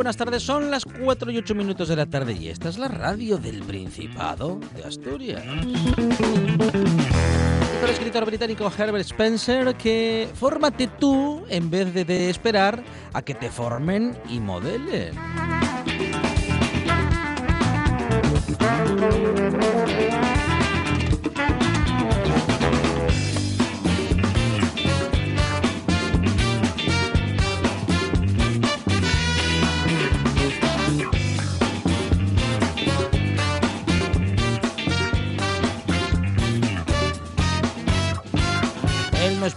Buenas tardes. Son las 4 y 8 minutos de la tarde y esta es la radio del Principado de Asturias. El escritor británico Herbert Spencer que fórmate tú en vez de, de esperar a que te formen y modelen.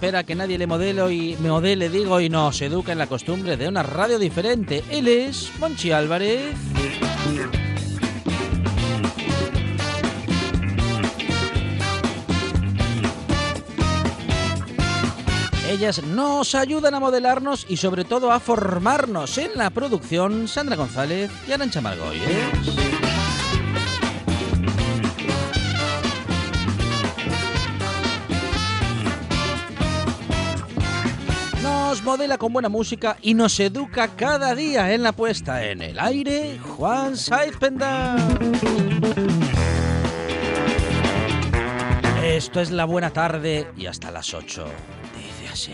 Espera que nadie le modelo y me modele, digo, y nos educa en la costumbre de una radio diferente. Él es Monchi Álvarez. Ellas nos ayudan a modelarnos y sobre todo a formarnos en la producción Sandra González y Arancha Margolles. Modela con buena música y nos educa cada día en la puesta en el aire Juan Saiz Penda. Esto es la buena tarde y hasta las 8. Dice así.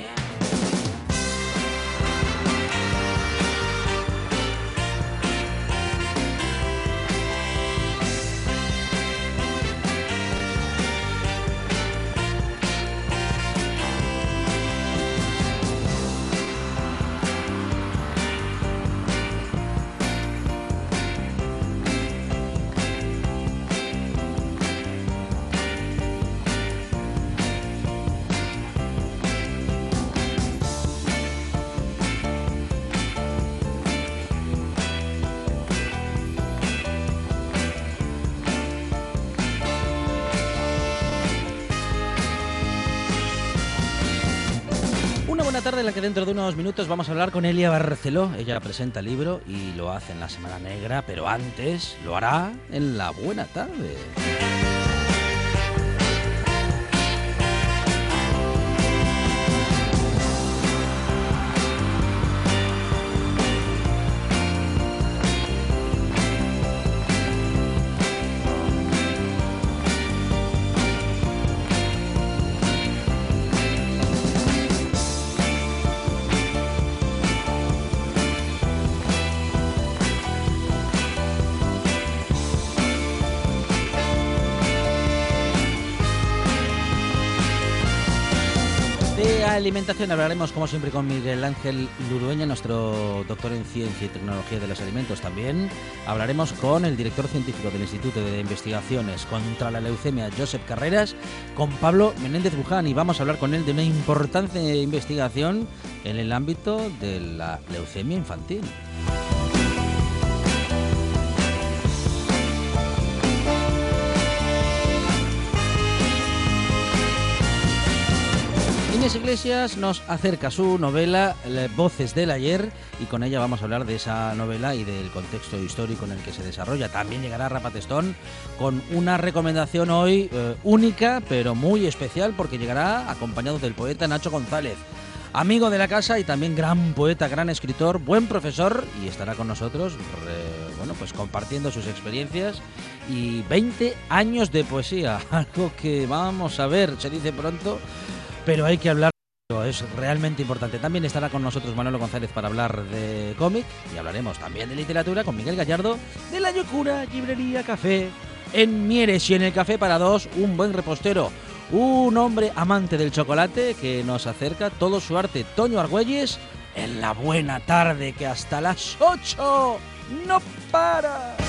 Tarde en la que dentro de unos minutos vamos a hablar con Elia Barceló. Ella presenta el libro y lo hace en la Semana Negra, pero antes lo hará en la buena tarde. Alimentación hablaremos como siempre con Miguel Ángel Lurueña, nuestro doctor en Ciencia y Tecnología de los Alimentos también. Hablaremos con el director científico del Instituto de Investigaciones contra la Leucemia, Josep Carreras, con Pablo Menéndez Buján y vamos a hablar con él de una importante investigación en el ámbito de la leucemia infantil. Inés Iglesias nos acerca su novela eh, Voces del Ayer y con ella vamos a hablar de esa novela y del contexto histórico en el que se desarrolla. También llegará Rapatestón con una recomendación hoy eh, única pero muy especial porque llegará acompañado del poeta Nacho González amigo de la casa y también gran poeta, gran escritor, buen profesor y estará con nosotros, bueno, pues compartiendo sus experiencias y 20 años de poesía, algo que vamos a ver, se dice pronto, pero hay que hablar. Es realmente importante. También estará con nosotros Manolo González para hablar de cómic y hablaremos también de literatura con Miguel Gallardo de la Yocura Librería Café en Mieres y en el Café para dos un buen repostero, un hombre amante del chocolate que nos acerca todo su arte, Toño Argüelles, en la buena tarde que hasta las 8 no para.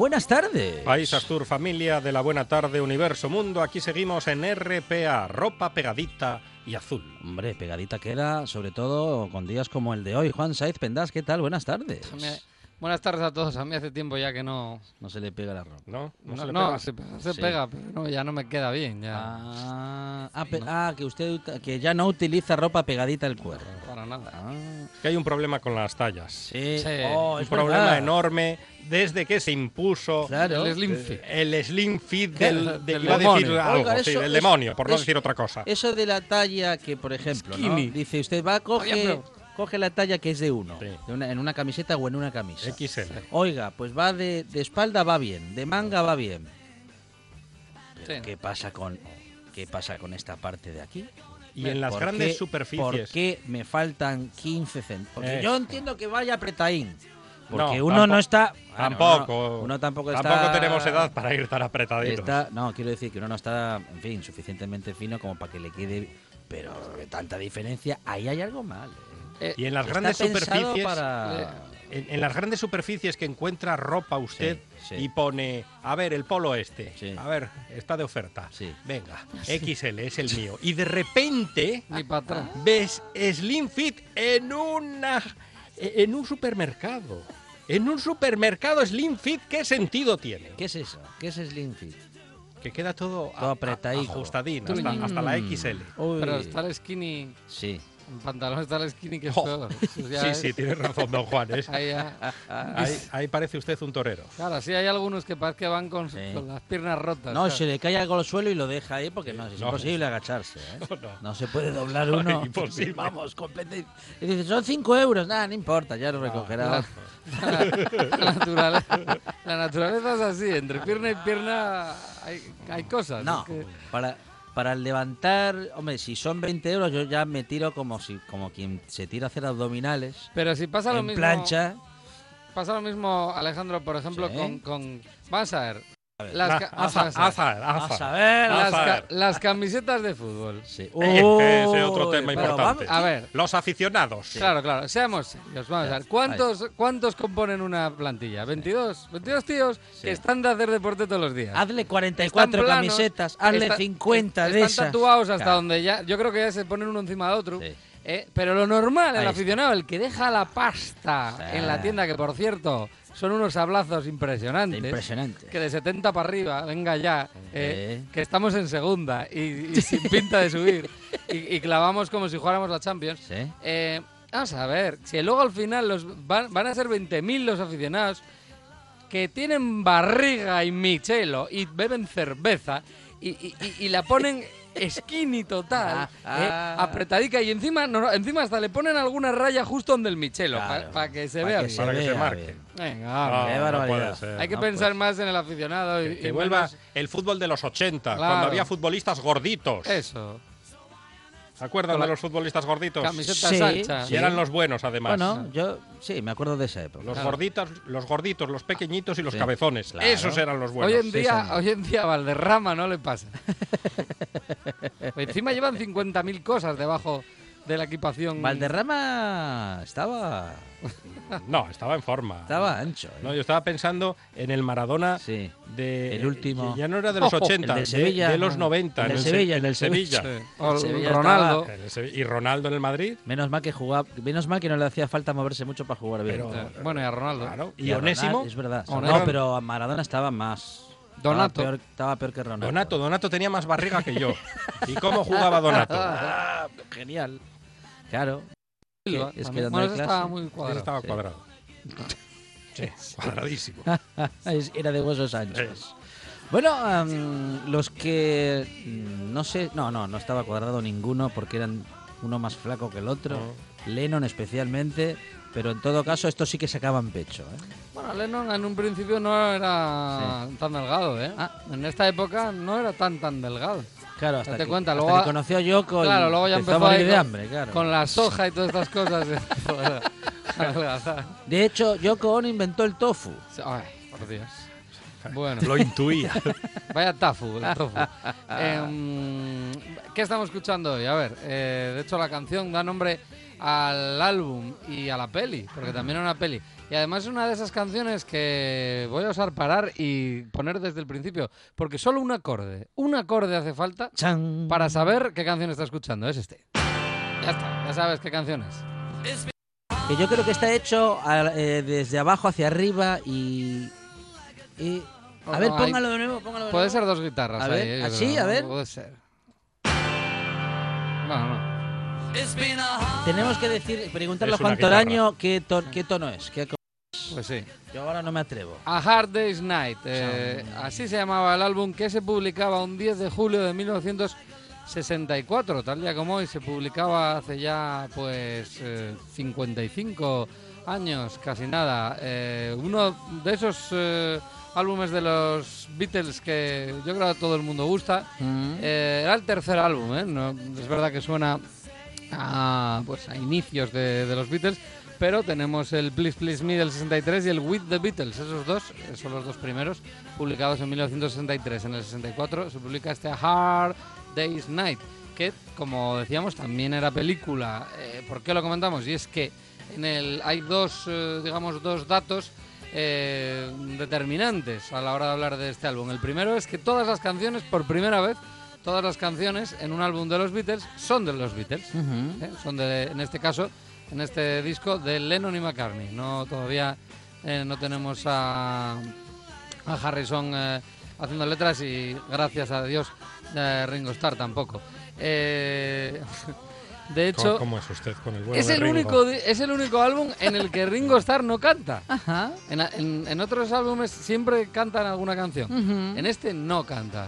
Buenas tardes. País Astur, familia de la buena tarde, universo, mundo. Aquí seguimos en RPA, ropa pegadita y azul. Hombre, pegadita queda, sobre todo con días como el de hoy. Juan Saiz Pendas, ¿qué tal? Buenas tardes. Buenas tardes a todos. A mí hace tiempo ya que no. No se le pega la ropa. ¿No? No, se le no, pega? se, se Sí. pega, pero no, ya no me queda bien. Ya. Ah, ah, pe- ah, que usted que ya no utiliza ropa pegadita al cuerpo. Para nada. Ah, Que hay un problema con las tallas. sí. Sí. Oh, un problema verdad. enorme desde que se impuso Claro. El Slim Fit. el slim fit del, del- del iba a decir demonio. algo, Oiga, sí, eso- del eso- demonio, por no decir otra cosa. Eso de la talla que, por ejemplo, ¿no? Dice usted va, coge, Oye, coge la talla que es de uno, Sí. de una- en una camiseta o en una camisa. XL. Oiga, pues va de, de espalda va bien, de manga va bien. Sí. ¿Qué pasa con qué pasa con esta parte de aquí? Y en las ¿Por grandes qué- superficies. ¿Por qué me faltan 15 centavos? Porque Eso. yo entiendo que vaya apretadín. Porque No, uno no está. bueno, Tampoco. uno, uno tampoco está. Tampoco tenemos edad para ir tan apretaditos. está- no, quiero decir que uno no está, en fin, suficientemente fino como para que le quede. Pero de tanta diferencia, ahí hay algo mal. ¿eh? Eh, Y en las grandes superficies. para- En, en las grandes superficies que encuentra ropa usted Sí, sí. y pone, a ver, el polo este, Sí. a ver, está de oferta. Sí. Venga, XL es el mío. Y de repente ves Slim Fit en una en un supermercado. En un supermercado Slim Fit, ¿qué sentido tiene? ¿Qué es eso? ¿Qué es Slim Fit? Que queda todo, Todo hasta, hasta la. XL. Uy. Pero está el skinny. Sí. En pantalón está el skinny que es. Eso ya Sí, es- sí, tiene razón, don Juan. ¿eh? Ahí, ya- Ahí, ahí parece usted un torero. Claro, sí hay algunos que parece que van con, Sí. con las piernas rotas. No, claro. se le cae algo al suelo y lo deja ahí porque no, es No. imposible agacharse. ¿eh? No, no. No se puede doblar uno. Imposible. Vamos, completamente. Y dice, son 5 euros. Nada, no importa, ya lo recogerá. la, naturaleza, la naturaleza es así, entre pierna y pierna hay, hay cosas. No, es que- para, para levantar, hombre, si son 20 euros, yo ya me tiro como si como quien se tira a hacer abdominales pero si pasa lo en mismo. plancha. Pasa lo mismo, Alejandro, por ejemplo, Sí. con, con. Vamos a ver. Las, ca- Ah, a azar, Vamos azar. a ver. Las, a ca- las camisetas de fútbol. Sí. Eh, ese otro Uy, tema importante. vamos- A ver, Los aficionados. Claro, claro, seamos serios. Vamos a ver. ¿Cuántos, ¿Cuántos componen una plantilla? ¿22? 22 tíos Sí. que están de hacer deporte todos los días. Hazle Están 44 planos, camisetas, hazle está- 50 de Están esas. tatuados hasta Claro. donde ya. Yo creo que ya se ponen uno encima de otro. ¿Eh? Pero lo normal, el aficionado, el que deja la pasta Sí. en la tienda, que por cierto son unos sablazos impresionantes. Impresionante. Que de 70 para arriba, venga ya, eh, que estamos en segunda y, y sin pinta de subir. Y, y clavamos como si jugáramos la Champions. Sí. Eh, vamos a ver, si luego al final los van, van a ser 20.000 los aficionados que tienen barriga y michelo y beben cerveza y la ponen skinny total, Ah, eh, ah. apretadica y encima, no, encima hasta le ponen alguna raya justo donde el michelo Claro. para que se Pa' vea que bien. Para que se marque. bien. Venga, No, no. Hay que no, pensar pues. más en el aficionado y, Que y vuelva menos- el fútbol de los 80, Claro. cuando había futbolistas gorditos. eso, ¿Se acuerdan de los futbolistas gorditos? camisetas Sí, anchas. Y eran los buenos, además. Bueno, yo sí, me acuerdo de esa época. Los Claro. gorditos, los gorditos, los pequeñitos y los Sí, cabezones. claro. Esos eran los buenos. Hoy en sí, día, hoy en día Valderrama no le pasa. Encima llevan 50.000 cosas debajo de la equipación. Valderrama estaba No, estaba en forma. estaba ancho. ¿eh? No, yo estaba pensando en el Maradona Sí. de El último. Ya no era de los 80, El de Sevilla. de los 90, El en Se- Sevilla, en el Sevilla. Sí. O El Sevilla Ronaldo. En el Sevilla. Y Ronaldo en el Madrid. Menos mal que jugaba, menos mal que no le hacía falta moverse mucho para jugar bien. Pero- Bueno, y a Ronaldo. Claro. Y Y a Onésimo. Es verdad. Onésimo. No, pero a Maradona estaba más. Donato. Estaba peor, estaba peor que Ronaldo. Donato, Donato tenía más barriga que yo. ¿Y cómo jugaba Donato? Ah, genial. Claro. Es que bueno, clase- estaba muy Ese cuadrado. estaba sí. cuadrado. Sí, cuadradísimo. Era de huesos anchos. Bueno, am, los que mm, no sé, no, no, no estaba cuadrado ninguno porque eran uno más flaco que el otro. Lennon especialmente, pero en todo caso estos sí que sacaban pecho. ¿eh? Bueno, Lennon en un principio no era tan delgado, ¿eh? Ah. En esta época no era tan tan delgado. Claro, hasta, Date que, cuenta, hasta luego que conoció a Yoko claro, y luego ya empezó a morir de con- hambre, claro. Con la soja y todas estas cosas. De hecho, Yoko Ono inventó el tofu. Ay, por Dios. Bueno, Lo intuía. vaya tafu, el tofu. Em, ¿Qué estamos escuchando hoy? A ver, eh, de hecho la canción da nombre al álbum y a la peli, porque también es una peli. Y además es una de esas canciones que voy a usar parar y poner desde el principio, porque solo un acorde, un acorde hace falta ¡Chan! para saber qué canción está escuchando. Es este. Ya está, ya sabes qué canción es. Que yo creo que está hecho a- eh, desde abajo hacia arriba y... a ver, no, hay- póngalo de nuevo, póngalo de Puede nuevo. ser dos guitarras A ahí, ver, eh, ¿así? creo. A ver. Puede ser. Bueno, no. Tenemos que decir, preguntarle a Juan. Toraño qué, ton- qué tono es. qué. Pues sí. Yo ahora no me atrevo. A Hard Day's Night. eh, así se llamaba el álbum que se publicaba un 10 de julio de 1964, tal día como hoy. Se publicaba hace ya pues eh, 55 años, casi nada. Eh, uno de esos eh, álbumes de los Beatles que yo creo que todo el mundo gusta. Eh, era el tercer álbum, ¿eh? No- es verdad que suena a, pues, a inicios de, de los Beatles, pero tenemos el Please Please Me del 63 y el With the Beatles, esos dos eh, son los dos primeros, publicados en 1963. En el 64 se publica este Hard Day's Night, que como decíamos también era película. Eh, ¿Por qué lo comentamos? Y es que en el, hay dos, eh, digamos, dos datos eh, determinantes a la hora de hablar de este álbum. El primero es que todas las canciones, por primera vez, todas las canciones en un álbum de los Beatles son de los Beatles. Son de, en este caso, en este disco de Lennon y McCartney. No todavía eh, no tenemos a, a Harrison eh, haciendo letras y gracias a Dios eh, Ringo Starr tampoco. Eh, De hecho, ¿Cómo es usted con el es de el, Ringo? único, di- es el único álbum en el que Ringo Starr no canta. Ajá. En, en- en otros álbumes siempre cantan alguna canción. En este no canta.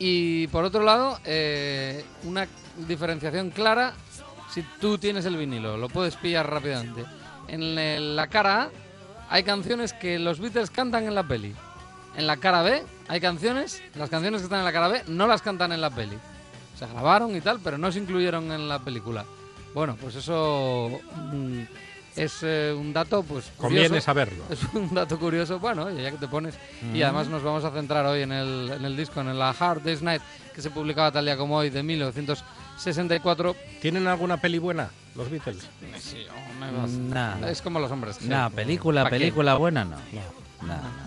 Y por otro lado, eh, una diferenciación clara si tú tienes el vinilo, lo puedes pillar rápidamente. En la cara A hay canciones que los Beatles cantan en la peli. En la cara B hay canciones, las canciones que están en la cara B no las cantan en la peli. Se grabaron y tal, pero no se incluyeron en la película. Bueno, pues eso mm, es eh, un dato pues Conviene curioso. saberlo. Es un dato curioso, bueno, ya que te pones. Y además nos vamos a centrar hoy en el, en el disco, en la Hard Day's Night, que se publicaba tal día como hoy, de 1964. ¿Tienen alguna peli buena los Beatles? Nah. Es como los hombres. Nah, película, película buena no. No.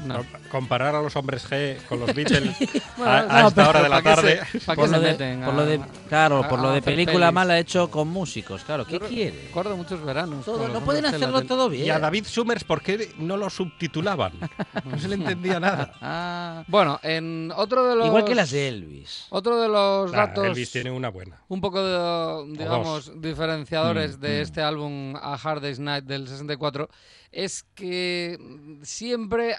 No. Com- Comparar a los hombres G con los Beatles Bueno, a, a no, esta hora de la ¿pa' qué tarde. se- qué Por lo de, meten por a- lo de- claro, a- por lo de película pelis? mala hecho con músicos, claro. ¿Qué quiere? Recuerdo muchos veranos. Todo, no pueden hacerlo todo bien. Y a David Summers, ¿por qué no lo subtitulaban? No se le entendía nada. Ah, Bueno, en otro de los. igual que las de Elvis. Otro de los Nah, datos. Elvis tiene una buena. un poco de, digamos, diferenciadores Mm, de mm. este álbum A Hard Day's Night del 64 es que mm, siempre,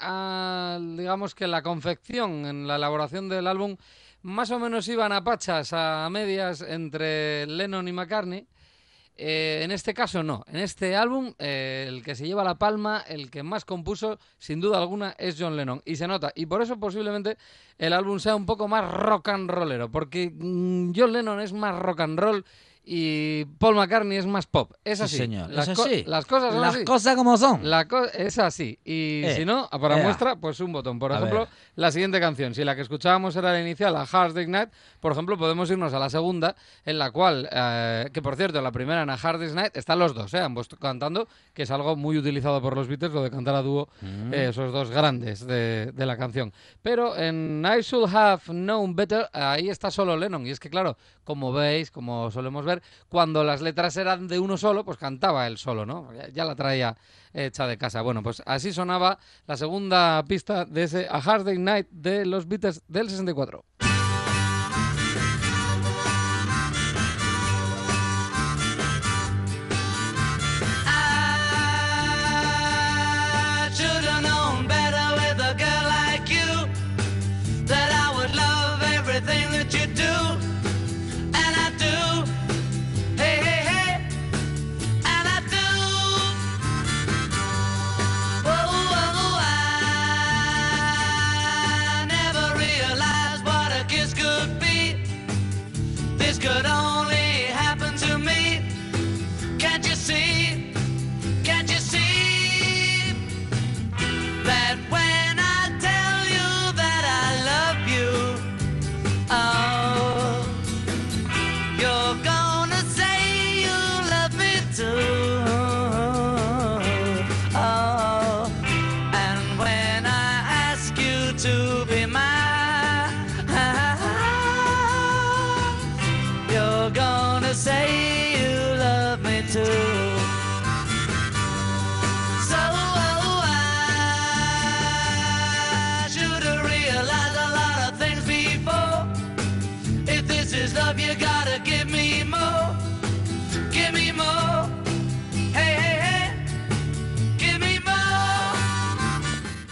digamos que la confección, en la elaboración del álbum, más o menos iban a pachas, a medias entre Lennon y McCartney. Eh, en este caso no. En este álbum, eh, el que se lleva la palma, el que más compuso, sin duda alguna, es John Lennon. Y se nota. Y por eso posiblemente el álbum sea un poco más rock and rollero. Porque mm, John Lennon es más rock and roll y Paul McCartney es más pop. Es Sí, así. señor, Las, es co- así. las cosas son Las así. cosas como son. La co- es así. Y Eh, si no, para ea. muestra, pues un botón. Por ejemplo, ver. la siguiente canción. Si la que escuchábamos era la inicial, la Hard Day's Night, por ejemplo, podemos irnos a la segunda, en la cual, eh, que por cierto, la primera en la Hard Day's Night, están los dos, eh, ambos cantando, que es algo muy utilizado por los Beatles, lo de cantar a dúo, Mm. eh, esos dos grandes de, de la canción. Pero en I Should Have Known Better, ahí está solo Lennon. Y es que, claro, como veis, como solemos ver, cuando las letras eran de uno solo, pues cantaba él solo, ¿no? Ya, ya la traía hecha de casa. Bueno, pues así sonaba la segunda pista de ese A Hard Day Night de los Beatles del 64.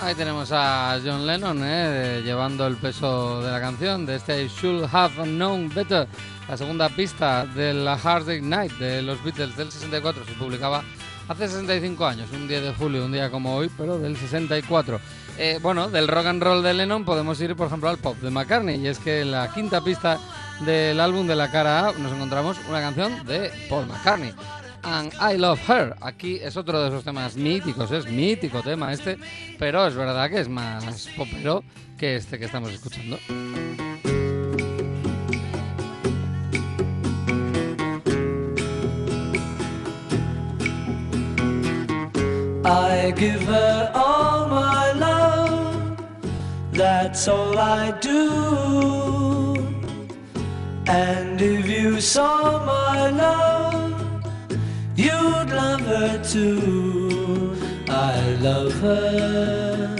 Ahí tenemos a John Lennon eh, llevando el peso de la canción de este Should Have Known Better, la segunda pista de la Hard Day Night de los Beatles del 64. Se publicaba hace 65 años, un día de julio, un día como hoy, pero del 64. Eh, bueno, del rock and roll de Lennon podemos ir, por ejemplo, al pop de McCartney, y es que en la quinta pista del álbum de la cara A nos encontramos una canción de Paul McCartney. And I Love Her. Aquí es otro de esos temas míticos, es mítico tema este, pero es verdad que es más popero que este que estamos escuchando. I give her all my love, that's all I do. And if you saw my love, you'd love her too. I love her.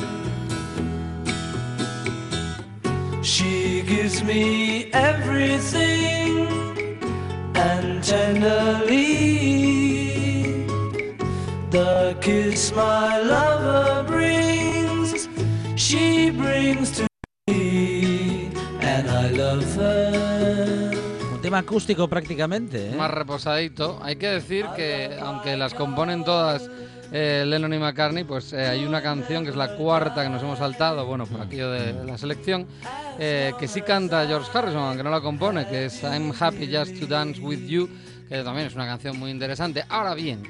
She gives me everything, and tenderly. The kiss my lover tema acústico prácticamente. ¿eh? Más reposadito. Hay que decir que, aunque las componen todas eh, Lennon y McCartney, pues eh, hay una canción que es la cuarta que nos hemos saltado, bueno, por aquello de la selección, que sí canta George Harrison, aunque no la compone, que es I'm Happy Just to Dance with You, que también es una canción muy interesante. Ahora bien,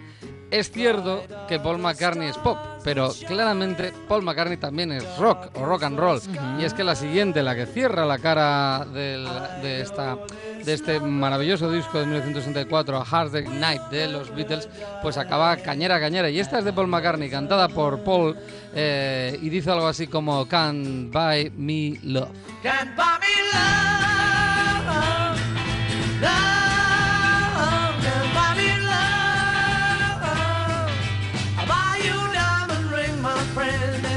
es cierto que Paul McCartney es pop, pero claramente Paul McCartney también es rock o rock and roll. Y es que la siguiente, la que cierra la cara del- de, esta, de este maravilloso disco de 1964, A Hard Day's Night de los Beatles, pues acaba cañera cañera. Y esta es de Paul McCartney, cantada por Paul, eh, y dice algo así como Can't Buy Me Love. Can't buy me love, love,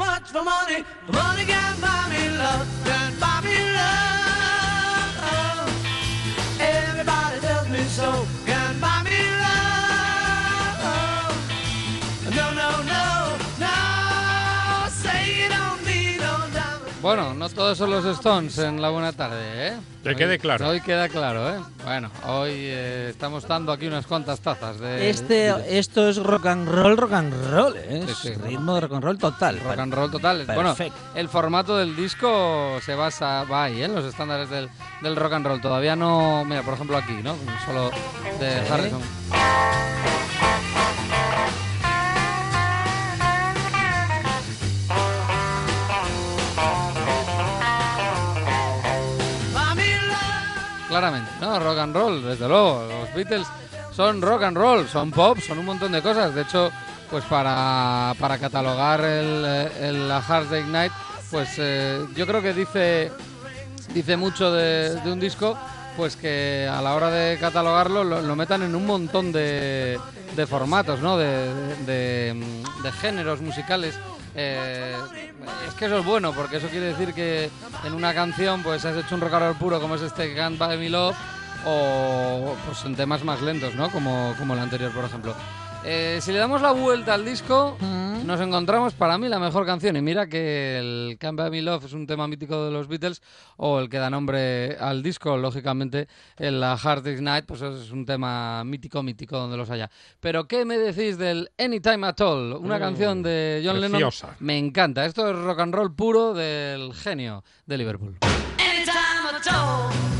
much for money, money can buy me love, can buy me love. Bueno, no todos son los Stones en la buena tarde, ¿eh? Que Hoy- quede claro. Hoy queda claro, ¿eh? Bueno, hoy eh, estamos dando aquí unas cuantas tazas de... Este, esto es rock and roll, rock and roll, ¿eh? Sí, es sí. ritmo de rock and roll total. Rock and roll total. Bueno, Perfecto. el formato del disco se basa, va ahí, ¿eh? en los estándares del, del rock and roll. Todavía no, mira, por ejemplo aquí, ¿no? Solo de Sí. Harrison. Claramente, ¿no? Rock and roll, desde luego. Los Beatles son rock and roll, son pop, son un montón de cosas. De hecho, pues para, para catalogar el, el A Hard Day Night, pues eh, yo creo que dice, dice mucho de, un disco, pues que a la hora de catalogarlo lo, metan en un montón de, de formatos, ¿no? De, de géneros musicales. Eh, es que eso es bueno, porque eso quiere decir que en una canción pues has hecho un rock and roll puro como es este Can't Buy Me Love o pues en temas más lentos, ¿no? Como, como el anterior, por ejemplo. Eh, si le damos la vuelta al disco, nos encontramos para mí la mejor canción. Y mira que el Can't Buy Me Love es un tema mítico de los Beatles, o el que da nombre al disco, lógicamente, el La Hard Day's Night, pues es un tema mítico, mítico donde los haya. Pero, ¿qué me decís del Anytime at All? Una Mm, canción de John Lennon. preciosa. Me encanta. Esto es rock and roll puro del genio de Liverpool. Anytime at all.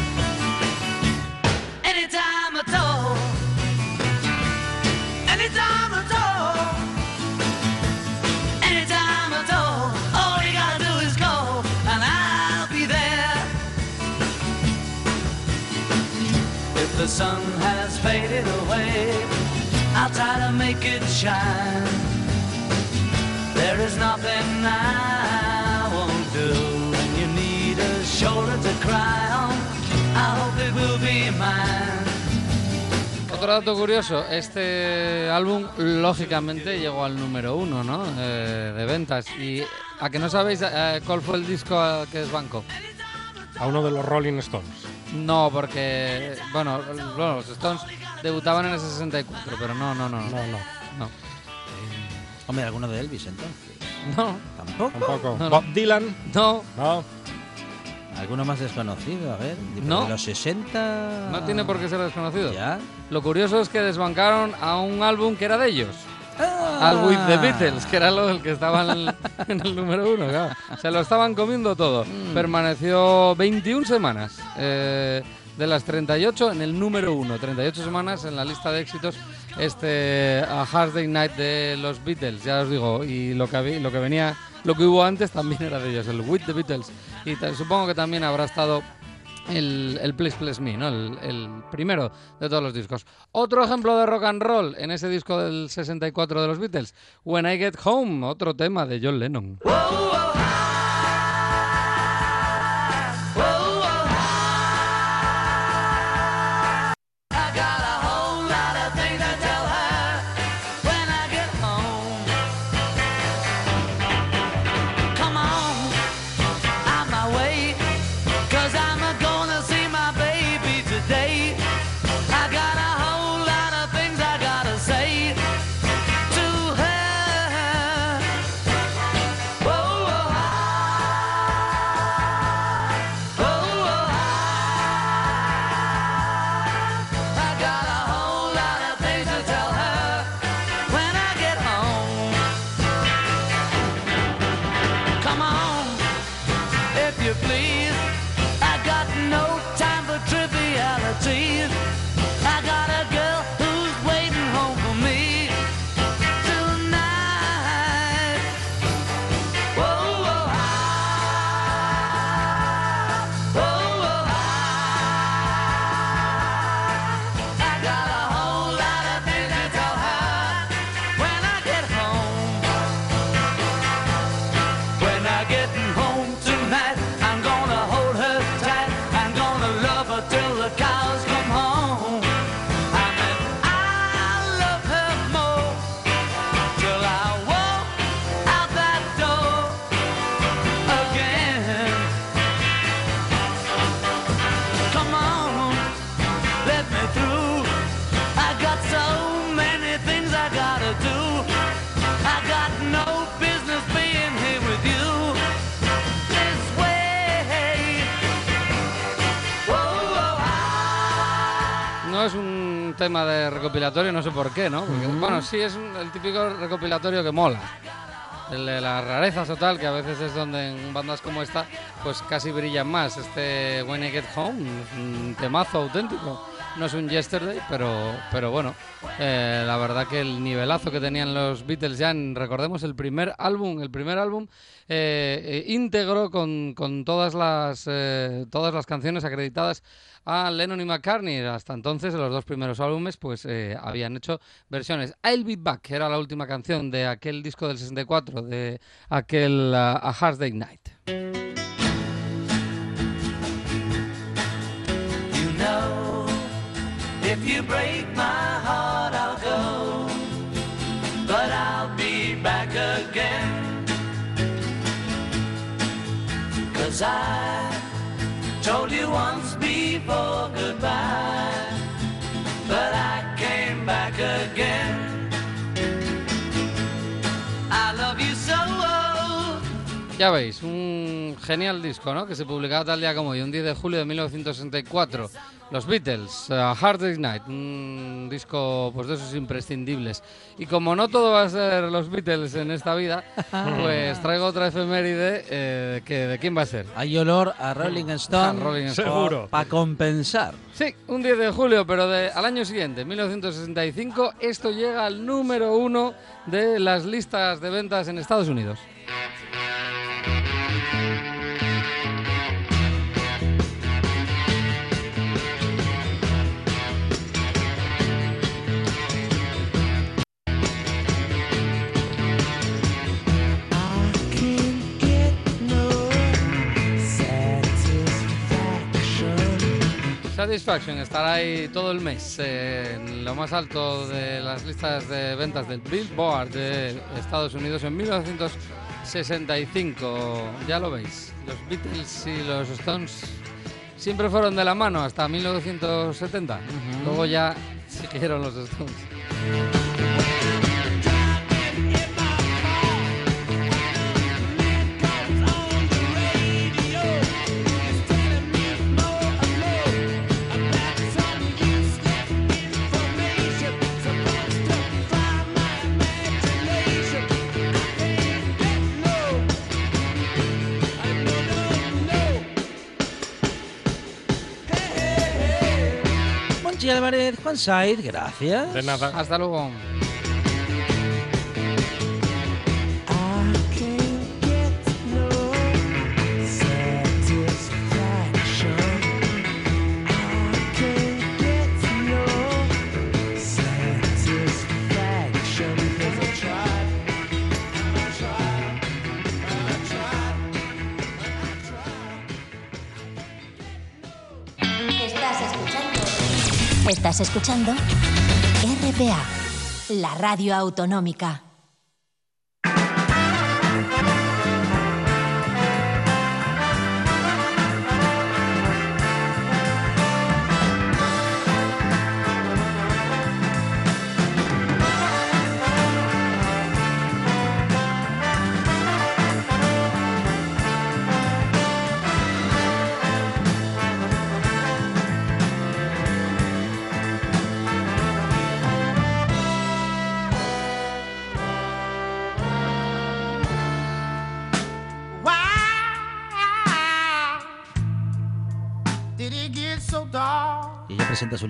The sun has faded away, I'll try to make it shine. There is nothing I won't do when you need a shoulder to cry on. I hope it will be mine. Otro dato curioso, este álbum lógicamente llegó al número uno, ¿no? Eh, de ventas. ¿Y a que no sabéis eh, cuál fue el disco que desbancó? A uno de los Rolling Stones. No, porque, bueno, bueno, los Stones debutaban en el 64, pero no, no, no. No, no, No, Hombre, alguno de Elvis entonces. no, Tampoco. tampoco. No, no. Bob Dylan. no. No. ¿Alguno más desconocido? A ver. de No. los 60. No tiene por qué ser desconocido. ¿Ya? Lo curioso es que desbancaron a un álbum que era de ellos. Al With the Beatles, que era lo el que estaba en el, en el número uno, claro. Se lo estaban comiendo todo. Mm. Permaneció 21 semanas eh, de las 38 en el número uno. 38 semanas en la lista de éxitos este A Hard Day Night de los Beatles, ya os digo. Y lo que, habí- lo que venía, lo que hubo antes también era de ellos, el With the Beatles. Y supongo que también habrá estado el, Please Please Me, ¿no? El, primero de todos los discos. Otro ejemplo de rock and roll en ese disco del 64 de los Beatles, When I Get Home, otro tema de John Lennon. Tema de recopilatorio, no sé por qué, ¿no? Porque, Bueno, sí es un- el típico recopilatorio que mola. El de las rarezas o tal, que a veces es donde en bandas como esta, pues casi brillan más. Este When I Get Home, un temazo auténtico. No es un Yesterday, pero, pero bueno, eh, la verdad que el nivelazo que tenían los Beatles ya en, recordemos, el primer álbum, el primer álbum eh, eh, íntegro con, con todas, las, eh, todas las canciones acreditadas a Lennon y McCartney. Hasta entonces, en los dos primeros álbumes, pues habían hecho versiones. I'll Be Back era la última canción de aquel disco del 64, de aquel uh, A Hard Day Night. If you break my heart, I'll go. But I'll be back again. Cause I told you once before goodbye. Ya veis, un genial disco, ¿no? Que se publicaba tal día como hoy, un 10 de julio de 1964. Los Beatles, A Hard Day's Night, un disco pues de esos imprescindibles. Y como no todo va a ser los Beatles en esta vida, pues traigo otra efeméride eh, que de quién va a ser. Hay olor a Rolling Stone. A Rolling Stone. Seguro. Para compensar. Sí, un 10 de julio, pero de, al año siguiente, 1965, esto llega al número uno de las listas de ventas en Estados Unidos. Satisfaction estará ahí todo el mes eh, en lo más alto de las listas de ventas del Billboard de Estados Unidos en 1965. Ya lo veis, los Beatles y los Stones siempre fueron de la mano hasta 1970. Luego ya siguieron los Stones. Pachi Álvarez, Juan Saiz, gracias. De nada. Hasta luego. Escuchando RPA, la radio autonómica.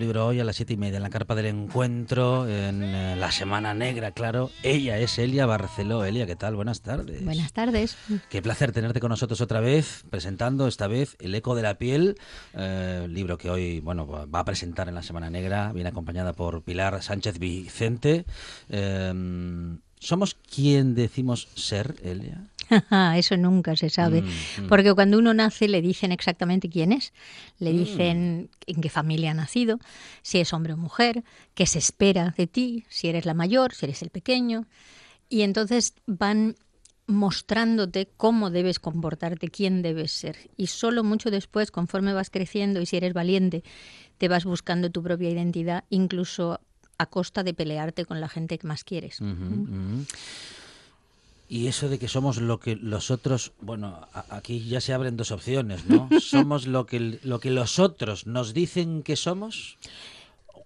Libro hoy a las siete y media en la carpa del encuentro, en eh, la Semana Negra, claro. Ella es Elia Barceló. Elia, ¿qué tal? Buenas tardes. Buenas tardes. Qué placer tenerte con nosotros otra vez, presentando esta vez El eco de la piel, eh, libro que hoy bueno va a presentar en la Semana Negra, viene acompañada por Pilar Sánchez Vicente. Eh, ¿Somos quien decimos ser, Elia? Eso nunca se sabe. Mm, mm. Porque cuando uno nace le dicen exactamente quién es. Le dicen en qué familia ha nacido, si es hombre o mujer, qué se espera de ti, si eres la mayor, si eres el pequeño. Y entonces van mostrándote cómo debes comportarte, quién debes ser. Y solo mucho después, conforme vas creciendo y si eres valiente, te vas buscando tu propia identidad, incluso a costa de pelearte con la gente que más quieres. Y eso de que somos lo que los otros, bueno, a- aquí ya se abren dos opciones, ¿no? Somos lo que lo que los otros nos dicen que somos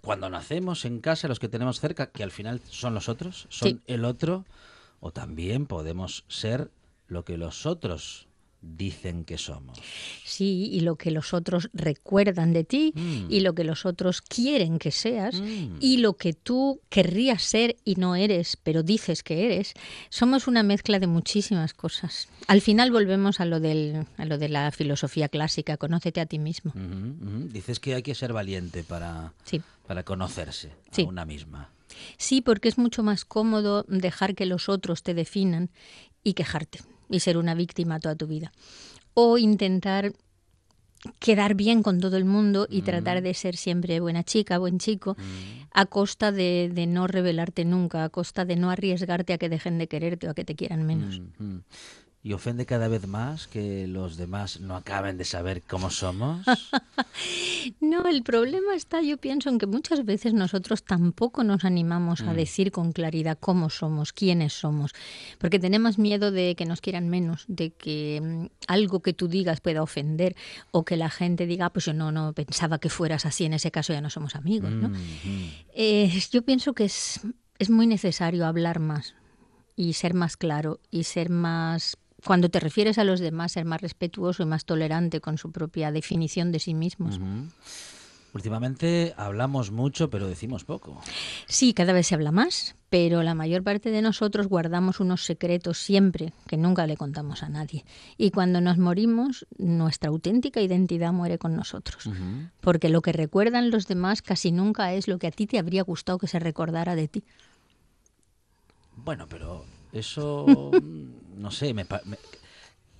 cuando nacemos en casa, los que tenemos cerca, que al final son los otros, son Sí. el otro, o también podemos ser lo que los otros dicen que somos. Sí, y lo que los otros recuerdan de ti, Mm. y lo que los otros quieren que seas, Mm. y lo que tú querrías ser y no eres, pero dices que eres. Somos una mezcla de muchísimas cosas. Al final volvemos a lo, del, a lo de la filosofía clásica, conócete a ti mismo. Dices que hay que ser valiente para, Sí. para conocerse Sí. a una misma. Sí, porque es mucho más cómodo dejar que los otros te definan y quejarte y ser una víctima toda tu vida. O intentar quedar bien con todo el mundo y tratar de ser siempre buena chica, buen chico, a costa de, de no revelarte nunca, a costa de no arriesgarte a que dejen de quererte o a que te quieran menos. ¿Y ofende cada vez más que los demás no acaben de saber cómo somos? No, el problema está, yo pienso, en que muchas veces nosotros tampoco nos animamos a decir con claridad cómo somos, quiénes somos, porque tenemos miedo de que nos quieran menos, de que mm, algo que tú digas pueda ofender o que la gente diga, "Ah, pues yo no, no pensaba que fueras así, en ese caso ya no somos amigos, ¿no? Ujú. Eh, yo pienso que es, es muy necesario hablar más y ser más claro y ser más, cuando te refieres a los demás, ser más respetuoso y más tolerante con su propia definición de sí mismos. Últimamente hablamos mucho, pero decimos poco. Sí, cada vez se habla más, pero la mayor parte de nosotros guardamos unos secretos siempre que nunca le contamos a nadie. Y cuando nos morimos, nuestra auténtica identidad muere con nosotros. Porque lo que recuerdan los demás casi nunca es lo que a ti te habría gustado que se recordara de ti. Bueno, pero eso, no sé, me,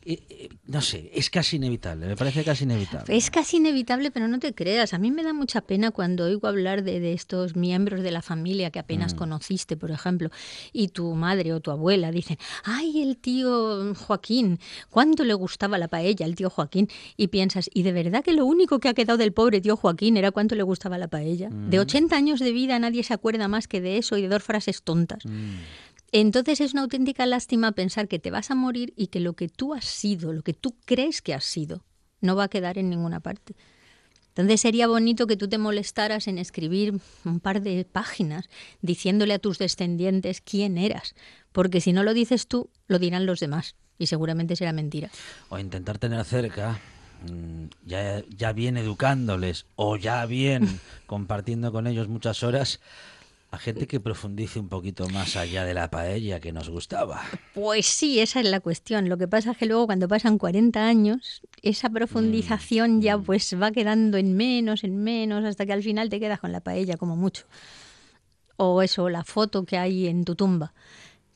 eh, eh, no sé, es casi inevitable, me parece casi inevitable. Es casi inevitable, pero no te creas. A mí me da mucha pena cuando oigo hablar de, de estos miembros de la familia que apenas conociste, por ejemplo, y tu madre o tu abuela dicen, ay, el tío Joaquín, ¿cuánto le gustaba la paella al tío Joaquín? Y piensas, ¿y de verdad que lo único que ha quedado del pobre tío Joaquín era cuánto le gustaba la paella? De 80 años de vida nadie se acuerda más que de eso y de dos frases tontas. Mm. Entonces es una auténtica lástima pensar que te vas a morir y que lo que tú has sido, lo que tú crees que has sido, no va a quedar en ninguna parte. Entonces sería bonito que tú te molestaras en escribir un par de páginas diciéndole a tus descendientes quién eras, porque si no lo dices tú, lo dirán los demás y seguramente será mentira. O intentar tener cerca mm, ya, ya bien educándoles o ya bien compartiendo con ellos muchas horas a gente que profundice un poquito más allá de la paella que nos gustaba. Pues sí, esa es la cuestión. Lo que pasa es que luego cuando pasan 40 años, esa profundización ya pues va quedando en menos, en menos, hasta que al final te quedas con la paella como mucho. O eso, la foto que hay en tu tumba,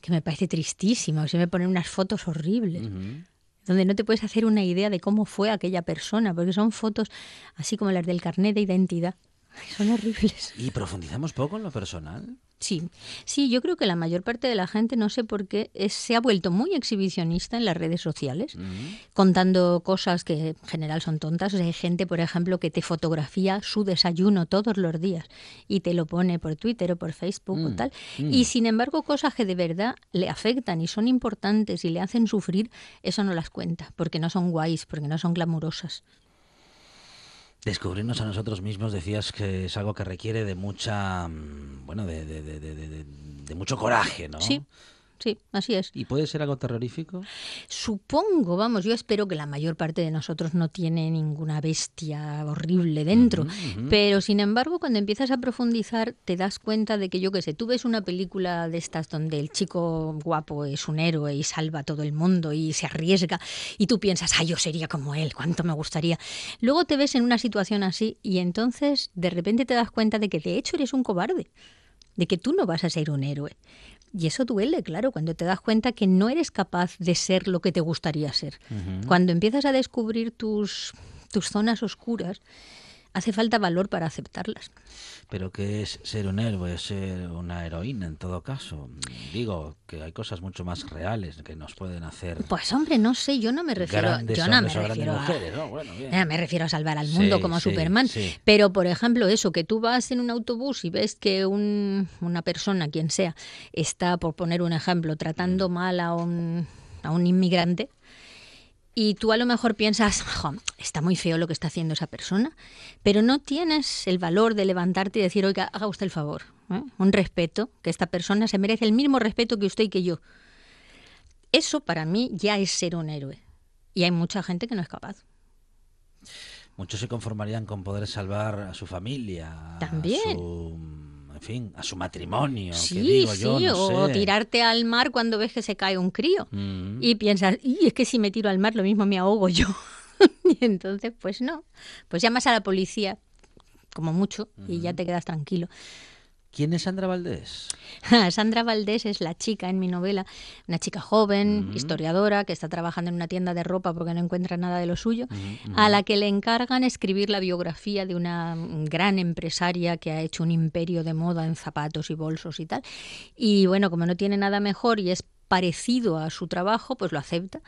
que me parece tristísima. O se me ponen unas fotos horribles. donde no te puedes hacer una idea de cómo fue aquella persona, porque son fotos así como las del carnet de identidad. Son horribles. ¿Y profundizamos poco en lo personal? Sí, sí, yo creo que la mayor parte de la gente, no sé por qué, es- se ha vuelto muy exhibicionista en las redes sociales, contando cosas que en general son tontas. O sea, hay gente, por ejemplo, que te fotografía su desayuno todos los días y te lo pone por Twitter o por Facebook o Mm, tal. mm. Y sin embargo, cosas que de verdad le afectan y son importantes y le hacen sufrir, eso no las cuenta, porque no son guays, porque no son glamurosas. Descubrirnos a nosotros mismos decías que es algo que requiere de mucha, mm, bueno, de, de- de- mucho coraje, ¿no? Sí, sí, así es. ¿Y puede ser algo terrorífico? Supongo, vamos, yo espero que la mayor parte de nosotros no tiene ninguna bestia horrible dentro, pero sin embargo cuando empiezas a profundizar te das cuenta de que yo que sé, tú ves una película de estas donde el chico guapo es un héroe y salva a todo el mundo y se arriesga y tú piensas, ay, yo sería como él, cuánto me gustaría. Luego te ves en una situación así y entonces de repente te das cuenta de que de hecho eres un cobarde, de que tú no vas a ser un héroe. Y eso duele, claro, cuando te das cuenta que no eres capaz de ser lo que te gustaría ser. Cuando empiezas a descubrir tus, tus zonas oscuras, hace falta valor para aceptarlas. Pero ¿qué es ser un héroe? Ser una heroína en todo caso. Digo que hay cosas mucho más reales que nos pueden hacer Pues hombre, no sé, yo no me refiero, yo no me o grandes refiero a, mujeres. ¿no? Bueno, bien. Eh, me refiero a salvar al mundo Sí, como sí, Superman. sí. Pero, por ejemplo, eso, que tú vas en un autobús y ves que un- una persona, quien sea, está, por poner un ejemplo, tratando Mm. mal a un, a un inmigrante. Y tú a lo mejor piensas, "Jo, está muy feo lo que está haciendo esa persona, pero no tienes el valor de levantarte y decir, oiga, haga usted el favor, ¿eh? un respeto, que esta persona se merece el mismo respeto que usted y que yo. Eso para mí ya es ser un héroe. Y hay mucha gente que no es capaz. Muchos se conformarían con poder salvar a su familia, También. a su, en fin, a su matrimonio, que Sí, digo yo, sí, no o sé. tirarte al mar cuando ves que se cae un crío. Mm. Y piensas, y es que si me tiro al mar lo mismo me ahogo yo. y entonces, pues no. Pues llamas a la policía, como mucho, y ya te quedas tranquilo. ¿Quién es Sandra Valdés? Sandra Valdés es la chica en mi novela, una chica joven, Mm. historiadora, que está trabajando en una tienda de ropa porque no encuentra nada de lo suyo, Mm, a la que le encargan escribir la biografía de una gran empresaria que ha hecho un imperio de moda en zapatos y bolsos y tal. Y bueno, como no tiene nada mejor y es parecido a su trabajo, pues lo acepta.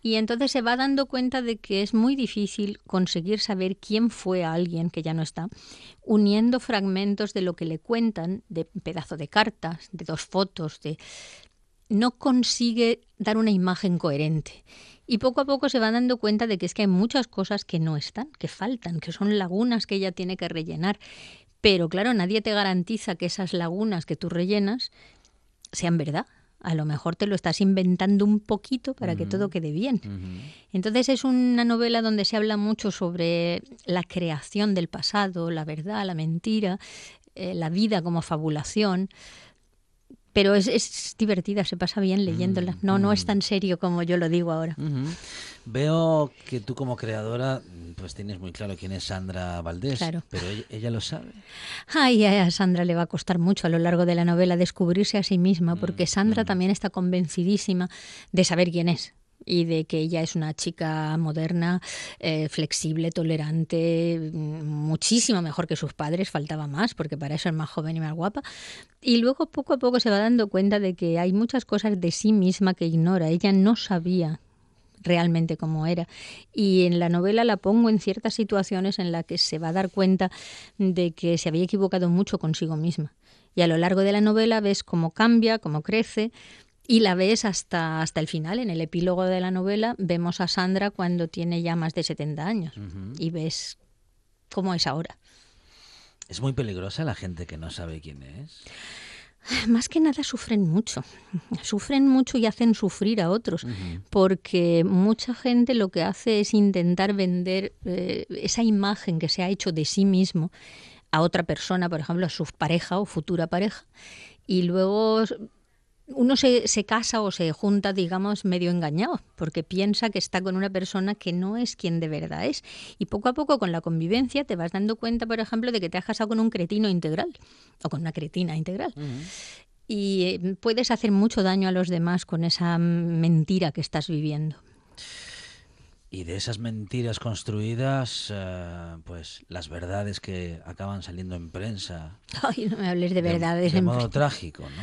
Y entonces se va dando cuenta de que es muy difícil conseguir saber quién fue a alguien que ya no está, uniendo fragmentos de lo que le cuentan, de un pedazo de cartas, de dos fotos, de no consigue dar una imagen coherente. Y poco a poco se va dando cuenta de que es que hay muchas cosas que no están, que faltan, que son lagunas que ella tiene que rellenar. Pero claro, nadie te garantiza que esas lagunas que tú rellenas sean verdad. A lo mejor te lo estás inventando un poquito para que todo quede bien. Entonces es una novela donde se habla mucho sobre la creación del pasado, la verdad, la mentira, eh, la vida como fabulación. Pero es, es divertida, se pasa bien leyéndola. No, no es tan serio como yo lo digo ahora. Veo que tú como creadora pues tienes muy claro quién es Sandra Valdés, Claro. pero ella, ella lo sabe. Ay, a Sandra le va a costar mucho a lo largo de la novela descubrirse a sí misma, porque Sandra también está convencidísima de saber quién es y de que ella es una chica moderna, eh, flexible, tolerante, mm, muchísimo mejor que sus padres, faltaba más, porque para eso es más joven y más guapa. Y luego poco a poco se va dando cuenta de que hay muchas cosas de sí misma que ignora. Ella no sabía realmente cómo era. Y en la novela la pongo en ciertas situaciones en las que se va a dar cuenta de que se había equivocado mucho consigo misma. Y a lo largo de la novela ves cómo cambia, cómo crece. Y la ves hasta, hasta el final. En el epílogo de la novela vemos a Sandra cuando tiene ya más de 70 años. Y ves cómo es ahora. Es muy peligrosa la gente que no sabe quién es. Más que nada sufren mucho, sufren mucho y hacen sufrir a otros, porque mucha gente lo que hace es intentar vender eh, esa imagen que se ha hecho de sí mismo a otra persona, por ejemplo, a su pareja o futura pareja, y luego uno se, se, casa o se junta, digamos, medio engañado, porque piensa que está con una persona que no es quien de verdad es. Y poco a poco con la convivencia te vas dando cuenta, por ejemplo, de que te has casado con un cretino integral o con una cretina integral. Uh -huh. Y eh, puedes hacer mucho daño a los demás con esa mentira que estás viviendo. Y de esas mentiras construidas, uh, pues las verdades que acaban saliendo en prensa. Ay, no me hables de verdades. De, de modo trágico, ¿no?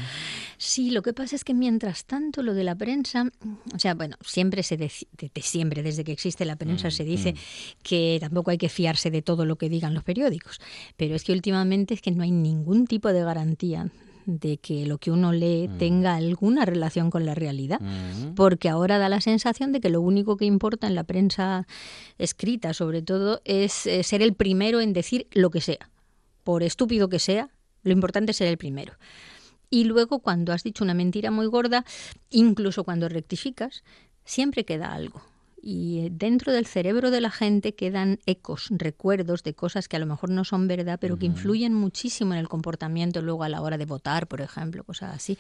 Sí, lo que pasa es que mientras tanto lo de la prensa, o sea, bueno, siempre se dice, de, de siempre, desde que existe la prensa, mm, se dice mm. que tampoco hay que fiarse de todo lo que digan los periódicos. Pero es que últimamente es que no hay ningún tipo de garantía de que lo que uno lee mm. tenga alguna relación con la realidad, mm. porque ahora da la sensación de que lo único que importa en la prensa escrita, sobre todo, es eh, ser el primero en decir lo que sea. Por estúpido que sea, lo importante es ser el primero. Y luego, cuando has dicho una mentira muy gorda, incluso cuando rectificas, siempre queda algo y dentro del cerebro de la gente quedan ecos, recuerdos de cosas que a lo mejor no son verdad, pero uh -huh. que influyen muchísimo en el comportamiento luego a la hora de votar, por ejemplo, cosas así.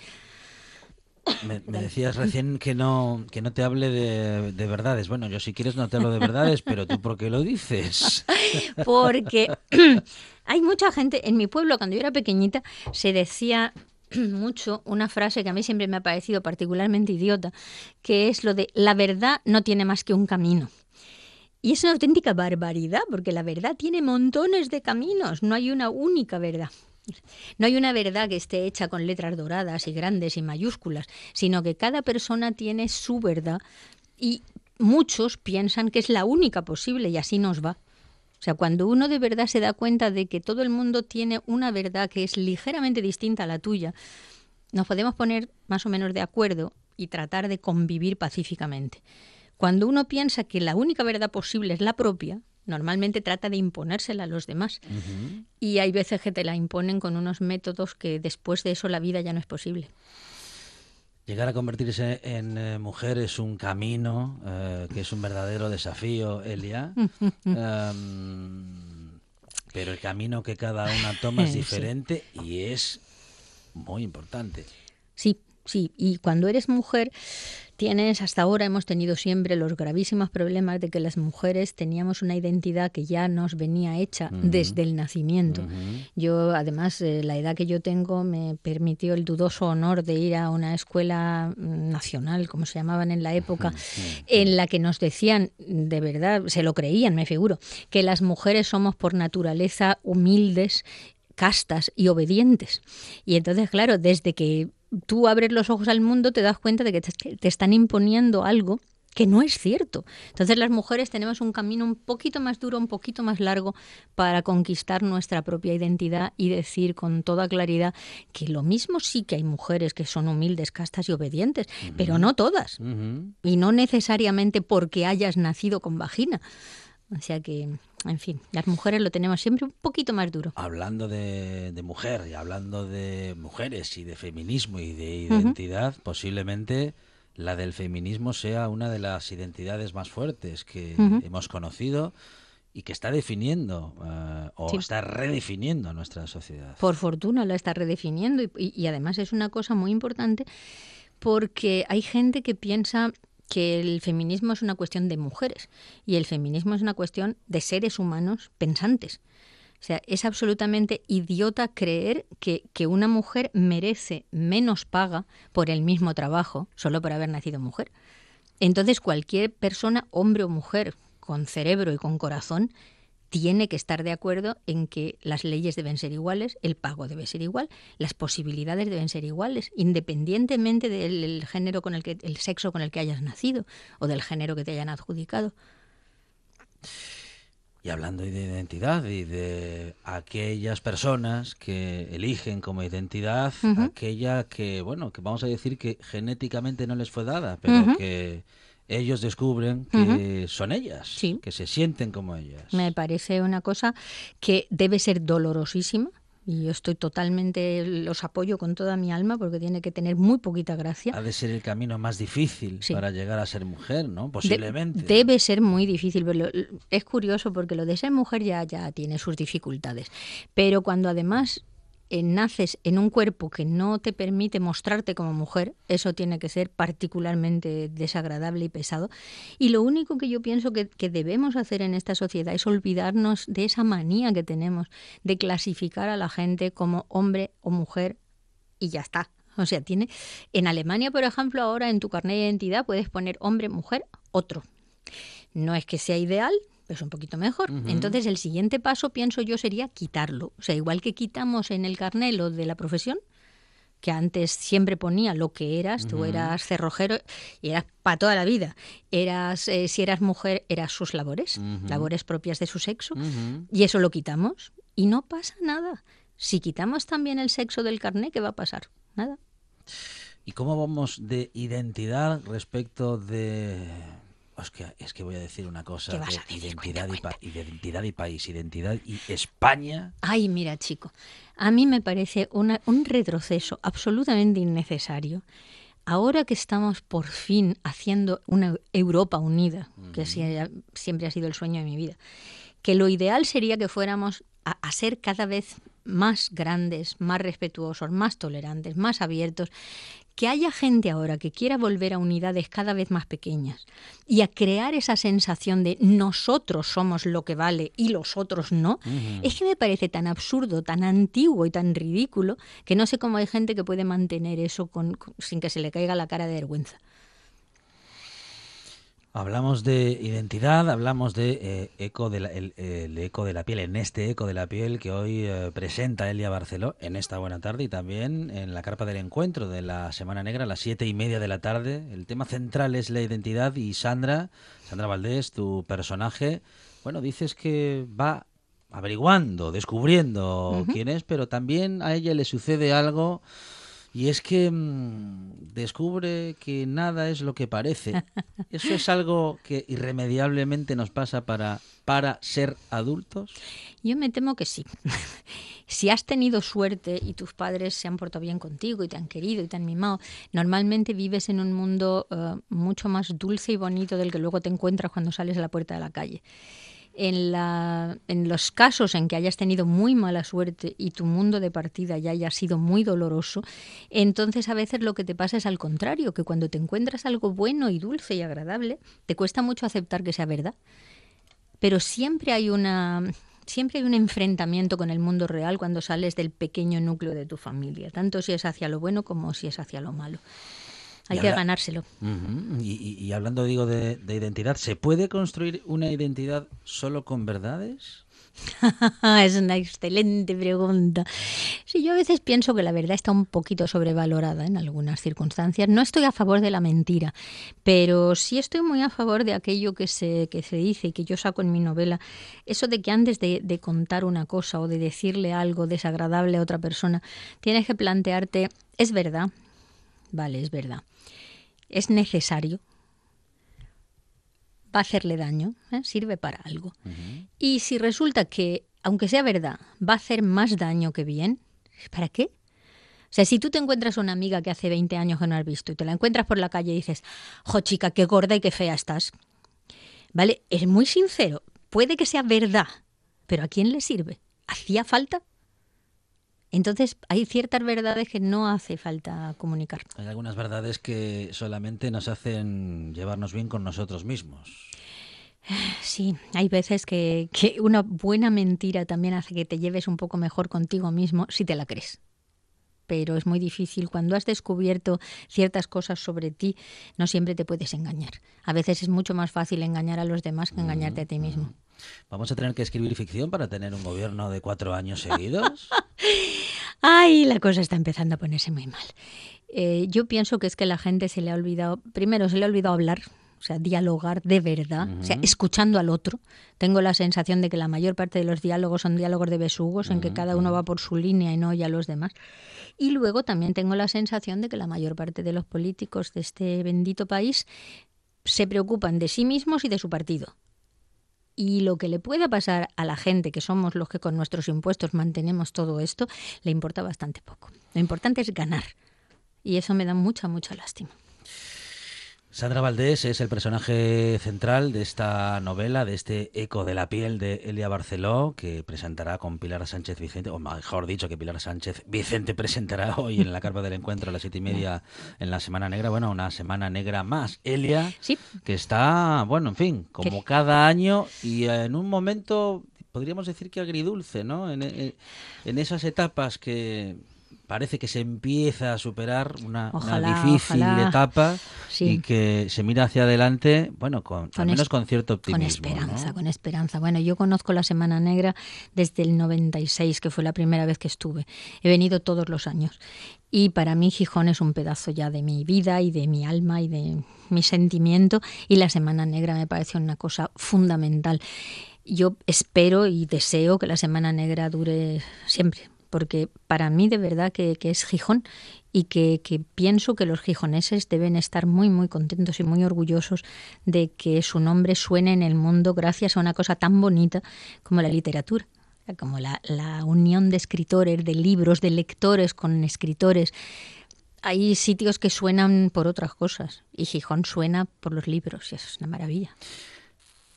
Me, me, decías recién que no, que no te hable de, de, verdades. Bueno, yo si quieres no te hablo de verdades, pero tú ¿por qué lo dices? Porque hay mucha gente, en mi pueblo cuando yo era pequeñita se decía mucho una frase que a mí siempre me ha parecido particularmente idiota, que es lo de la verdad no tiene más que un camino. Y es una auténtica barbaridad, porque la verdad tiene montones de caminos, no hay una única verdad. No hay una verdad que esté hecha con letras doradas y grandes y mayúsculas, sino que cada persona tiene su verdad y muchos piensan que es la única posible y así nos va. O sea, cuando uno de verdad se da cuenta de que todo el mundo tiene una verdad que es ligeramente distinta a la tuya, nos podemos poner más o menos de acuerdo y tratar de convivir pacíficamente. Cuando uno piensa que la única verdad posible es la propia, normalmente trata de imponérsela a los demás. Uh -huh. Y hay veces que te la imponen con unos métodos que después de eso la vida ya no es posible. Llegar a convertirse en eh, mujer es un camino eh, que es un verdadero desafío, Elia. um, pero el camino que cada una toma es diferente sí. y es muy importante. Sí, sí. Y cuando eres mujer, tienes, hasta ahora hemos tenido siempre los gravísimos problemas de que las mujeres teníamos una identidad que ya nos venía hecha uh -huh. desde el nacimiento. Uh -huh. Yo, además, eh, la edad que yo tengo me permitió el dudoso honor de ir a una escuela nacional, como se llamaban en la época, uh -huh. en la que nos decían, de verdad, se lo creían, me figuro, que las mujeres somos por naturaleza humildes castas y obedientes. Y entonces, claro, desde que tú abres los ojos al mundo te das cuenta de que te, te están imponiendo algo que no es cierto. Entonces las mujeres tenemos un camino un poquito más duro, un poquito más largo para conquistar nuestra propia identidad y decir con toda claridad que lo mismo sí que hay mujeres que son humildes, castas y obedientes, uh -huh. pero no todas. Uh -huh. Y no necesariamente porque hayas nacido con vagina. O sea que, en fin, las mujeres lo tenemos siempre un poquito más duro. Hablando de, de mujer y hablando de mujeres y de feminismo y de identidad, uh -huh. posiblemente la del feminismo sea una de las identidades más fuertes que uh -huh. hemos conocido y que está definiendo uh, o sí. está redefiniendo nuestra sociedad. Por fortuna la está redefiniendo y, y, y además es una cosa muy importante porque hay gente que piensa que el feminismo es una cuestión de mujeres y el feminismo es una cuestión de seres humanos pensantes. O sea, es absolutamente idiota creer que, que, una mujer merece menos paga por el mismo trabajo solo por haber nacido mujer. Entonces, cualquier persona, hombre o mujer, con cerebro y con corazón, tiene que estar de acuerdo en que las leyes deben ser iguales, el pago debe ser igual, las posibilidades deben ser iguales, independientemente del género con el que el sexo con el que hayas nacido o del género que te hayan adjudicado. Y hablando de identidad y de aquellas personas que eligen como identidad uh -huh. aquella que, bueno, que vamos a decir que genéticamente no les fue dada, pero uh -huh. que ellos descubren que uh -huh. son ellas, sí. que se sienten como ellas. Me parece una cosa que debe ser dolorosísima, y yo estoy totalmente, los apoyo con toda mi alma porque tiene que tener muy poquita gracia. Ha de ser el camino más difícil Sí. para llegar a ser mujer, ¿no? De- Posiblemente. debe ser muy difícil, pero es curioso porque lo de ser mujer ya, ya tiene sus dificultades. Pero cuando además naces en un cuerpo que no te permite mostrarte como mujer, eso tiene que ser particularmente desagradable y pesado. Y lo único que yo pienso que, debemos hacer en esta sociedad es olvidarnos de esa manía que tenemos de clasificar a la gente como hombre o mujer y ya está. O sea, tiene en Alemania, por ejemplo, ahora en tu carnet de identidad puedes poner hombre, mujer, otro. No es que sea ideal, es un poquito mejor. Entonces, el siguiente paso, pienso yo, sería quitarlo. O sea, igual que quitamos en el carnet lo de la profesión, que antes siempre ponía lo que eras, tú eras cerrojero y eras para toda la vida. Eras, eh, si eras mujer, eras sus labores, labores propias de su sexo, y eso lo quitamos y no pasa nada. Si quitamos también el sexo del carnet, ¿qué va a pasar? Nada. ¿Y cómo vamos de identidad respecto de... Es que, es que voy a decir una cosa. ¿Qué vas de a decir? Identidad, Cuenta, y cuenta. identidad y país, identidad y España. Ay, mira, chico, a mí me parece una- un retroceso absolutamente innecesario. Ahora que estamos por fin haciendo una Europa unida, que siempre ha sido el sueño de mi vida, que lo ideal sería que fuéramos a, a ser cada vez más grandes, más respetuosos, más tolerantes, más abiertos, que haya gente ahora que quiera volver a unidades cada vez más pequeñas y a crear esa sensación de nosotros somos lo que vale y los otros no, es que me parece tan absurdo, tan antiguo y tan ridículo que no sé cómo hay gente que puede mantener eso con- con- sin que se le caiga la cara de vergüenza. Hablamos de identidad, hablamos de eh, eco de la, el, el eco de la piel, en este eco de la piel que hoy eh, presenta Elia Barceló en esta buena tarde y también en la carpa del encuentro de la Semana Negra a las siete y media de la tarde. El tema central es la identidad y Sandra, Sandra Valdés, tu personaje, bueno, dices que va averiguando, descubriendo quién es, pero también a ella le sucede algo y es que mm, descubre que nada es lo que parece. ¿Eso es algo que irremediablemente nos pasa para, para ser adultos? Yo me temo que sí. si has tenido suerte y tus padres se han portado bien contigo y te han querido y te han mimado, normalmente vives en un mundo eh, mucho más dulce y bonito del que luego te encuentras cuando sales a la puerta de la calle. En, los casos en que hayas tenido muy mala suerte y tu mundo de partida ya haya sido muy doloroso, entonces a veces lo que te pasa es al contrario, que cuando te encuentras algo bueno y dulce y agradable, te cuesta mucho aceptar que sea verdad pero siempre hay una siempre hay un enfrentamiento con el mundo real cuando sales del pequeño núcleo de tu familia, tanto si es hacia lo bueno como si es hacia lo malo. Hay Y que habla- ganárselo. Y, y- y hablando, digo, de, de identidad, ¿se puede construir una identidad solo con verdades? es una excelente pregunta. Sí, yo a veces pienso que la verdad está un poquito sobrevalorada en algunas circunstancias. No estoy a favor de la mentira, pero sí estoy muy a favor de aquello que se, que se dice y que yo saco en mi novela. Eso de que antes de, de contar una cosa o de decirle algo desagradable a otra persona, tienes que plantearte, ¿es verdad? Vale, es verdad. ¿Es necesario? ¿Va a hacerle daño? ¿Eh? ¿Sirve para algo? Y si resulta que, aunque sea verdad, va a hacer más daño que bien, ¿para qué? O sea, si tú te encuentras una amiga que hace 20 años que no has visto y te la encuentras por la calle y dices, jo chica, qué gorda y qué fea estás. ¿Vale? Es muy sincero. Puede que sea verdad, pero ¿a quién le sirve? ¿Hacía falta? Entonces hay ciertas verdades que no hace falta comunicar. Hay algunas verdades que solamente nos hacen llevarnos bien con nosotros mismos. Sí, hay veces que, que una buena mentira también hace que te lleves un poco mejor contigo mismo si te la crees. Pero es muy difícil. Cuando has descubierto ciertas cosas sobre ti, no siempre te puedes engañar. A veces es mucho más fácil engañar a los demás que engañarte a ti mismo. ¿Vamos a tener que escribir ficción para tener un gobierno de cuatro años seguidos? Ay, la cosa está empezando a ponerse muy mal. Eh, yo pienso que es que la gente se le ha olvidado, primero se le ha olvidado hablar, o sea, dialogar de verdad, o sea, escuchando al otro. Tengo la sensación de que la mayor parte de los diálogos son diálogos de besugos, en que cada uno va por su línea y no oye a los demás. Y luego también tengo la sensación de que la mayor parte de los políticos de este bendito país se preocupan de sí mismos y de su partido. Y lo que le pueda pasar a la gente, que somos los que con nuestros impuestos mantenemos todo esto, le importa bastante poco. Lo importante es ganar. Y eso me da mucha, mucha lástima. Sandra Valdés es el personaje central de esta novela, de este eco de la piel de Elia Barceló, que presentará con Pilar Sánchez Vicente, o mejor dicho, que Pilar Sánchez Vicente presentará hoy en la carpa del encuentro a las siete y media en la Semana Negra. Bueno, una Semana Negra más. Elia, Sí. que está, bueno, en fin, como cada año y en un momento, podríamos decir que agridulce, ¿no? En, en- en esas etapas que parece que se empieza a superar una, difícil ojalá. etapa Sí. y que se mira hacia adelante, bueno, con, al Con menos es- con cierto Con optimismo. esperanza, ¿no? con esperanza. Bueno, yo conozco la Semana Negra desde el 96, que fue la primera vez que estuve. He venido todos los años. Y para mí Gijón es un pedazo ya de mi vida y de mi alma y de mi sentimiento. Y la Semana Negra me parece una cosa fundamental. Yo espero y deseo que la Semana Negra dure siempre, porque para mí de verdad que, es Gijón y que, que pienso que los gijoneses deben estar muy, muy contentos y muy orgullosos de que su nombre suene en el mundo gracias a una cosa tan bonita como la literatura como la, la unión de escritores, de libros, de lectores con escritores. Hay sitios que suenan por otras cosas y Gijón suena por los libros y eso es una maravilla.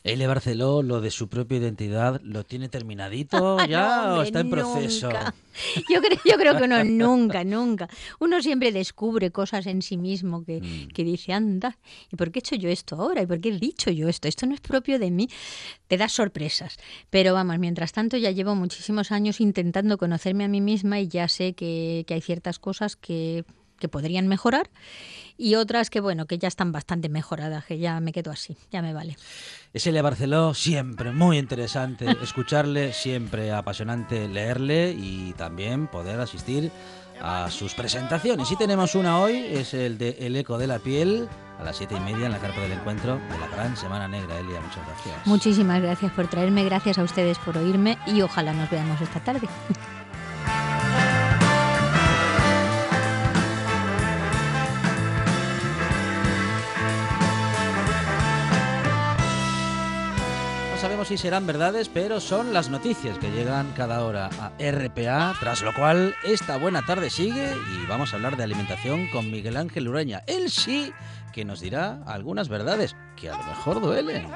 Elia Barceló, lo de su propia identidad, ¿lo tiene terminadito ya No, o está en proceso? nunca. Yo creo, yo creo que uno nunca, nunca. Uno siempre descubre cosas en sí mismo que, Mm. que dice, anda, ¿y por qué he hecho yo esto ahora? ¿Y por qué he dicho yo esto? Esto no es propio de mí. Te das sorpresas. Pero vamos, mientras tanto ya llevo muchísimos años intentando conocerme a mí misma y ya sé que, que hay ciertas cosas que, que podrían mejorar y otras que, bueno, que ya están bastante mejoradas, que ya me quedo así, ya me vale. Es Elia Barceló, siempre muy interesante escucharle, siempre apasionante leerle y también poder asistir a sus presentaciones. Y tenemos una hoy, es el de El Eco de la Piel, a las siete y media en la carpa del encuentro de la Gran Semana Negra. Elia, muchas gracias. Muchísimas gracias por traerme, gracias a ustedes por oírme y ojalá nos veamos esta tarde. Si serán verdades, pero son las noticias que llegan cada hora a RPA, tras lo cual esta buena tarde sigue y vamos a hablar de alimentación con Miguel Ángel Ureña. Él sí que nos dirá algunas verdades que a lo mejor duelen.